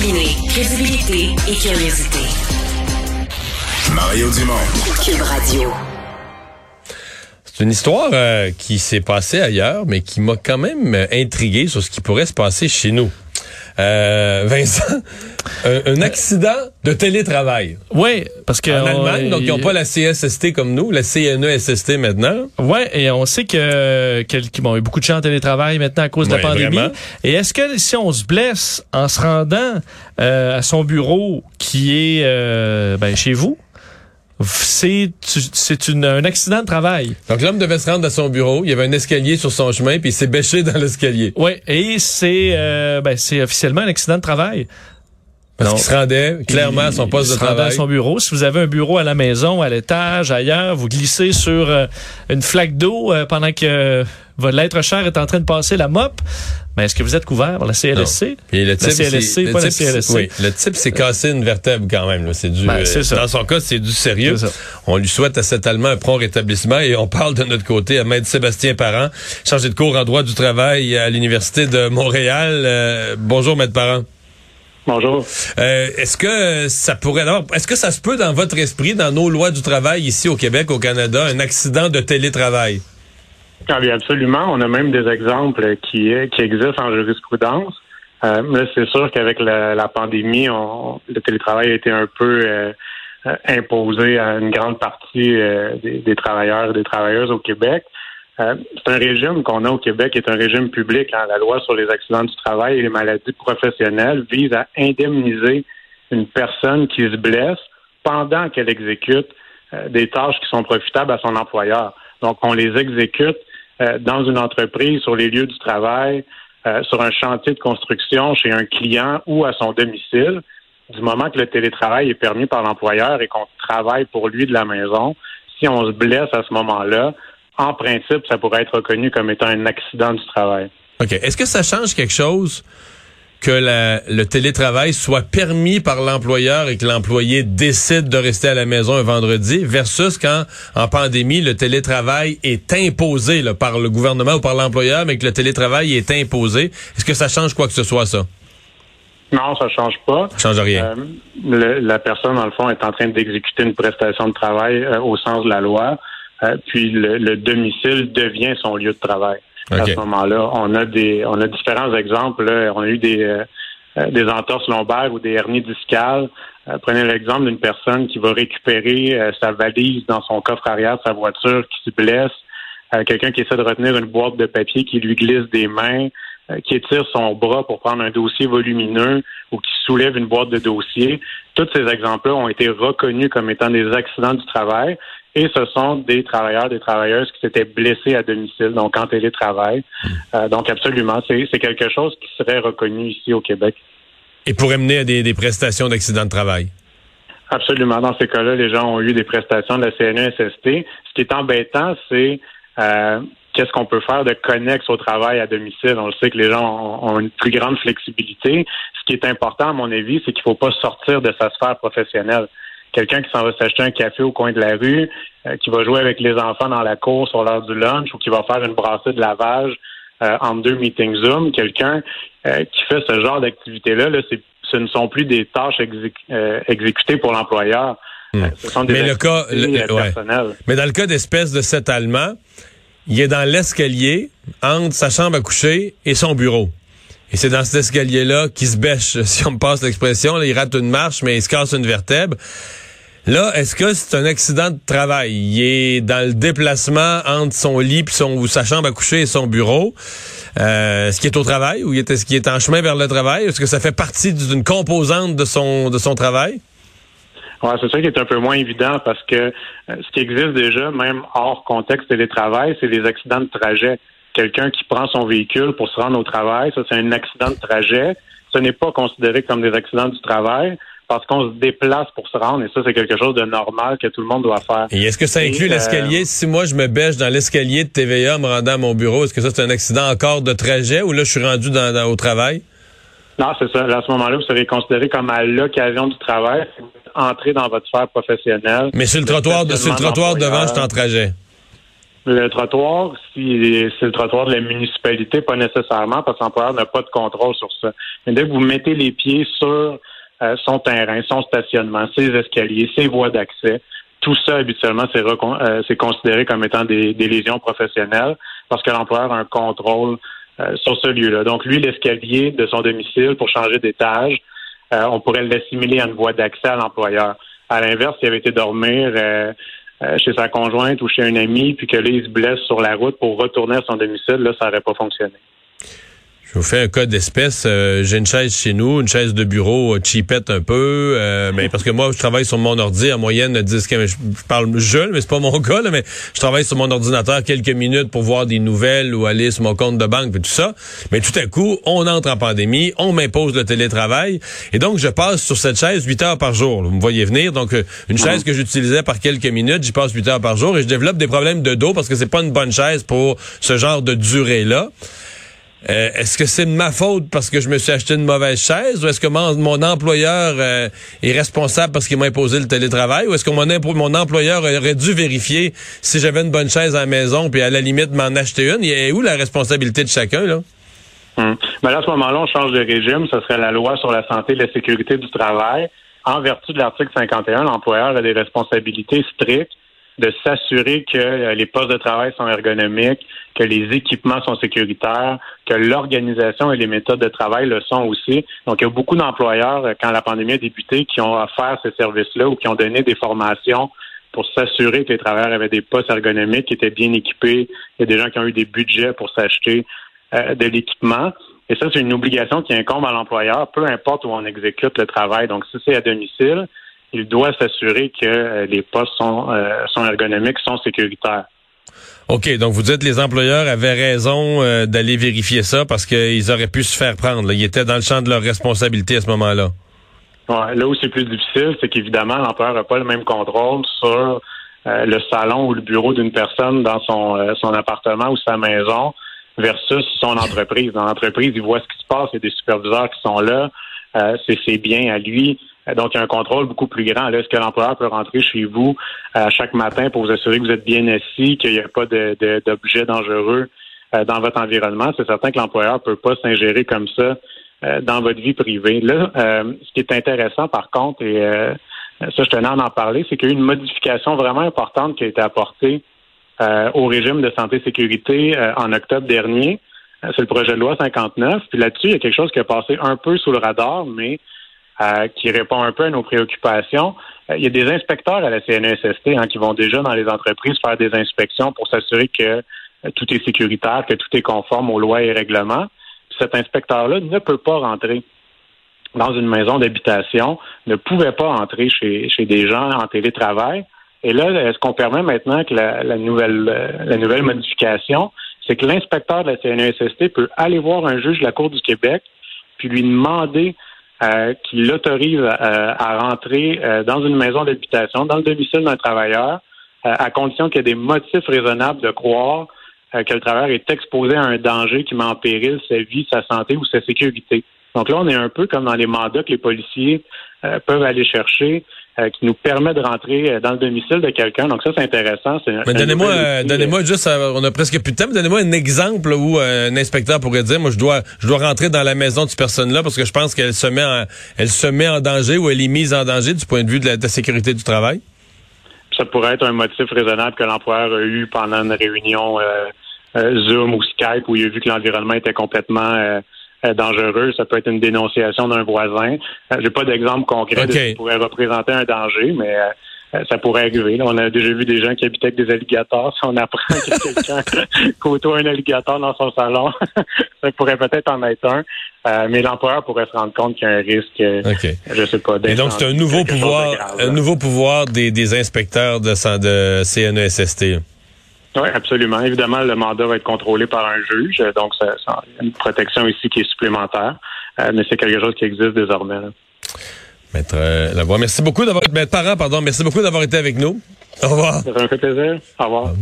Combiner crédibilité et curiosité. Mario Dumont. Cube Radio. C'est une histoire euh, qui s'est passée ailleurs, mais qui m'a quand même euh, intrigué sur ce qui pourrait se passer chez nous. Euh, Vincent, un, un accident de télétravail. Oui, parce que En on- Allemagne, donc ils n'ont pas la CSST comme nous, la CNESST maintenant. Ouais, et on sait que, que bon, il y a beaucoup de gens en télétravail maintenant à cause de Ouais, la pandémie. vraiment. Et est-ce que si on se blesse en se rendant euh, à son bureau qui est euh, ben, chez vous, c'est c'est une- un accident de travail? Donc l'homme devait se rendre à son bureau, il y avait un escalier sur son chemin, puis il s'est bêché dans l'escalier. Oui, et c'est euh, ben, c'est officiellement un accident de travail. Parce qu'il se rendait clairement à son Il poste de se rendait à travail. son bureau. Si vous avez un bureau à la maison, à l'étage, ailleurs, vous glissez sur euh, une flaque d'eau euh, pendant que euh, votre l'être cher est en train de passer la mop. Mais est-ce que vous êtes couvert? Par la CLSC? Puis le type, CLSC, c'est- le pas la type, CLSC. Oui, le type s'est cassé une vertèbre quand même. là. C'est du. Ben, euh. Dans son cas, c'est du sérieux. C'est ça. On lui souhaite à cet Allemand un prompt rétablissement et on parle de notre côté à Maître Sébastien Parent, chargé de cours en droit du travail à l'université de Montréal. Euh, bonjour, Maître Parent. Bonjour. Euh, est-ce que ça pourrait d'abord, est-ce que ça se peut dans votre esprit, dans nos lois du travail ici au Québec, au Canada, un accident de télétravail? Ah bien, absolument. On a même des exemples qui, qui existent en jurisprudence. Euh, là, c'est sûr qu'avec la, la pandémie, on, le télétravail a été un peu euh, euh, imposé à une grande partie euh, des, des travailleurs et des travailleuses au Québec. Euh, c'est un régime qu'on a au Québec qui est un régime public. hein. La loi sur les accidents du travail et les maladies professionnelles vise à indemniser une personne qui se blesse pendant qu'elle exécute euh, des tâches qui sont profitables à son employeur. Donc, on les exécute euh, dans une entreprise, sur les lieux du travail, sur un chantier de construction, chez un client ou à son domicile. Du moment que le télétravail est permis par l'employeur et qu'on travaille pour lui de la maison, si on se blesse à ce moment-là, en principe, ça pourrait être reconnu comme étant un accident du travail. OK. Est-ce que ça change quelque chose que la- le télétravail soit permis par l'employeur et que l'employé décide de rester à la maison un vendredi versus quand, en pandémie, le télétravail est imposé là, par le gouvernement ou par l'employeur, mais que le télétravail est imposé? Est-ce que ça change quoi que ce soit, ça? Non, ça change pas. Ça change rien. Euh, le- la personne, dans le fond, est en train d'exécuter une prestation de travail euh, au sens de la loi, puis le, le domicile devient son lieu de travail. À ce moment-là, on a des, on a différents exemples. là. On a eu des, euh, euh, des entorses lombaires ou des hernies discales. Euh, prenez l'exemple d'une personne qui va récupérer euh, sa valise dans son coffre arrière de sa voiture, qui se blesse. Euh, Quelqu'un qui essaie de retenir une boîte de papier qui lui glisse des mains, euh, qui étire son bras pour prendre un dossier volumineux ou qui soulève une boîte de dossier. Tous ces exemples-là ont été reconnus comme étant des accidents du travail et ce sont des travailleurs, des travailleuses qui s'étaient blessés à domicile, donc en télétravail. Euh, donc absolument, c'est quelque chose qui serait reconnu ici au Québec. Et pourrait mener à des, des prestations d'accident de travail. Absolument. Dans ces cas-là, les gens ont eu des prestations de la CNESST. Ce qui est embêtant, c'est euh, qu'est-ce qu'on peut faire de connexe au travail à domicile? On le sait que les gens ont, ont une plus grande flexibilité. Ce qui est important, à mon avis, c'est qu'il ne faut pas sortir de sa sphère professionnelle. Quelqu'un qui s'en va s'acheter un café au coin de la rue, euh, qui va jouer avec les enfants dans la cour sur l'heure du lunch ou qui va faire une brassée de lavage euh, entre deux meetings Zoom, quelqu'un euh, qui fait ce genre d'activité-là, là, ce ne sont plus des tâches exé- euh, exécutées pour l'employeur. Euh, Ce sont des Hmm. Mais le cas, le- euh, ouais. Mais dans le cas d'espèce de cet Allemand, il est dans l'escalier entre sa chambre à coucher et son bureau. Et c'est dans cet escalier-là qu'il se bêche, si on me passe l'expression. Il rate une marche, mais il se casse une vertèbre. Là, est-ce que c'est un accident de travail? Il est dans le déplacement entre son lit puis son, ou sa chambre à coucher et son bureau. Euh, est-ce qu'il est au travail ou est-ce qu'il est en chemin vers le travail? Est-ce que ça fait partie d'une composante de son, de son travail? Ouais, c'est ça qui est un peu moins évident parce que euh, ce qui existe déjà, même hors contexte télétravail, c'est les accidents de trajet. Quelqu'un qui prend son véhicule pour se rendre au travail, ça c'est un accident de trajet. Ce n'est pas considéré comme des accidents du travail parce qu'on se déplace pour se rendre et ça c'est quelque chose de normal que tout le monde doit faire. Et est-ce que ça inclut euh, l'escalier? Si moi, je me bêche dans l'escalier de TVA en me rendant à mon bureau, est-ce que ça, c'est un accident encore de trajet ou là, je suis rendu dans, dans- au travail? Non, c'est ça. À ce moment-là, vous serez considéré comme à l'occasion du travail, entré dans votre sphère professionnelle. Mais sur le trottoir, de, sur le trottoir devant, je suis en trajet. Le trottoir, si c'est le trottoir de la municipalité, pas nécessairement, parce que l'employeur n'a pas de contrôle sur ça. Mais dès que vous mettez les pieds sur euh, son terrain, son stationnement, ses escaliers, ses voies d'accès, tout ça, habituellement, c'est euh, considéré comme étant des, lésions professionnelles parce que l'employeur a un contrôle euh, sur ce lieu-là. Donc, lui, l'escalier de son domicile pour changer d'étage, on pourrait l'assimiler à une voie d'accès à l'employeur. À l'inverse, s'il avait été dormir euh, chez sa conjointe ou chez un ami, puis que là, il se blesse sur la route pour retourner à son domicile, là, ça n'aurait pas fonctionné. Je vous fais un cas d'espèce. Euh, j'ai une chaise chez nous, une chaise de bureau euh, cheapette un peu, euh, mais parce que moi, je travaille sur mon ordi en moyenne 10 je, je parle jeune, mais c'est pas mon cas, là, mais je travaille sur mon ordinateur quelques minutes pour voir des nouvelles ou aller sur mon compte de banque et tout ça. Mais tout à coup, on entre en pandémie, on m'impose le télétravail, et donc je passe sur cette chaise 8 heures par jour. Vous me voyez venir, donc une chaise que j'utilisais par quelques minutes, j'y passe 8 heures par jour et je développe des problèmes de dos parce que c'est pas une bonne chaise pour ce genre de durée-là. Euh, est-ce que c'est de ma faute parce que je me suis acheté une mauvaise chaise ou est-ce que mon, employeur euh, est responsable parce qu'il m'a imposé le télétravail ou est-ce que mon, employeur aurait dû vérifier si j'avais une bonne chaise à la maison puis à la limite m'en acheter une? Il est où la responsabilité de chacun, là? Ben à ce moment-là, on change de régime. Ce serait la loi sur la santé et la sécurité du travail. En vertu de l'article 51, l'employeur a des responsabilités strictes de s'assurer que euh, les postes de travail sont ergonomiques, que les équipements sont sécuritaires, que l'organisation et les méthodes de travail le sont aussi. Donc, il y a beaucoup d'employeurs, euh, quand la pandémie a débuté, qui ont offert ces services-là ou qui ont donné des formations pour s'assurer que les travailleurs avaient des postes ergonomiques qui étaient bien équipés. Il y a des gens qui ont eu des budgets pour s'acheter euh, de l'équipement. Et ça, c'est une obligation qui incombe à l'employeur, peu importe où on exécute le travail. Donc, si c'est à domicile, il doit s'assurer que euh, les postes sont, euh, sont ergonomiques, sont sécuritaires. OK, donc vous dites les employeurs avaient raison euh, d'aller vérifier ça parce qu'ils auraient pu se faire prendre. Ils étaient dans le champ de leur responsabilité à ce moment-là. Ouais, là où c'est plus difficile, c'est qu'évidemment, l'employeur n'a pas le même contrôle sur le salon ou le bureau d'une personne dans son, son appartement ou sa maison versus son entreprise. Dans l'entreprise, il voit ce qui se passe, il y a des superviseurs qui sont là, c'est ses biens à lui. Euh, donc, il y a un contrôle beaucoup plus grand. Est-ce que l'employeur peut rentrer chez vous euh, chaque matin pour vous assurer que vous êtes bien assis, qu'il n'y a pas d'objets dangereux euh, dans votre environnement? C'est certain que l'employeur ne peut pas s'ingérer comme ça dans votre vie privée. Là, ce qui est intéressant, par contre, et ça, je tenais à en parler, c'est qu'il y a eu une modification vraiment importante qui a été apportée au régime de santé-sécurité en octobre dernier. C'est le projet de loi 59. Puis là-dessus, il y a quelque chose qui a passé un peu sous le radar, mais euh, qui répond un peu à nos préoccupations. Euh, il y a des inspecteurs à la CNESST hein, qui vont déjà dans les entreprises faire des inspections pour s'assurer que euh, tout est sécuritaire, que tout est conforme aux lois et règlements. cet inspecteur-là ne peut pas rentrer dans une maison d'habitation, ne pouvait pas entrer chez, chez des gens en télétravail. Et là, est-ce qu'on permet maintenant que la, la nouvelle la nouvelle modification, c'est que l'inspecteur de la CNESST peut aller voir un juge de la Cour du Québec puis lui demander euh, qui l'autorise euh, à rentrer euh, dans une maison d'habitation, dans le domicile d'un travailleur, à condition qu'il y ait des motifs raisonnables de croire que le travailleur est exposé à un danger qui met en péril sa vie, sa santé ou sa sécurité. Donc là, on est un peu comme dans les mandats que les policiers peuvent aller chercher euh, qui nous permet de rentrer euh, dans le domicile de quelqu'un. Donc ça, c'est intéressant. Mais donnez-moi, euh, donnez-moi juste, on a presque plus de temps, mais donnez-moi un exemple où un inspecteur pourrait dire, moi, je dois, je dois rentrer dans la maison de cette personne-là parce que je pense qu'elle se met, en, elle se met en danger ou elle est mise en danger du point de vue de la, sécurité du travail? Ça pourrait être un motif raisonnable que l'employeur a eu pendant une réunion Zoom ou Skype où il a vu que l'environnement était complètement euh, dangereux. Ça peut être une dénonciation d'un voisin. Euh, j'ai pas d'exemple concret de ce qui pourrait représenter un danger, mais euh, ça pourrait arriver. on a déjà vu des gens qui habitaient avec des alligators. Si on apprend que quelqu'un côtoie un alligator dans son salon, ça pourrait peut-être en être un. mais l'employeur pourrait se rendre compte qu'il y a un risque, okay. je sais pas. Et donc c'est un nouveau pouvoir, un nouveau pouvoir des, des inspecteurs de, de CNESST. Oui, absolument. Évidemment, le mandat va être contrôlé par un juge, donc ça, ça une protection ici qui est supplémentaire, euh, mais c'est quelque chose qui existe désormais. Maître euh, Lavoie, merci beaucoup d'avoir Maître Parent, pardon, merci beaucoup d'avoir été avec nous. Au revoir. Ça fait plaisir. Au revoir.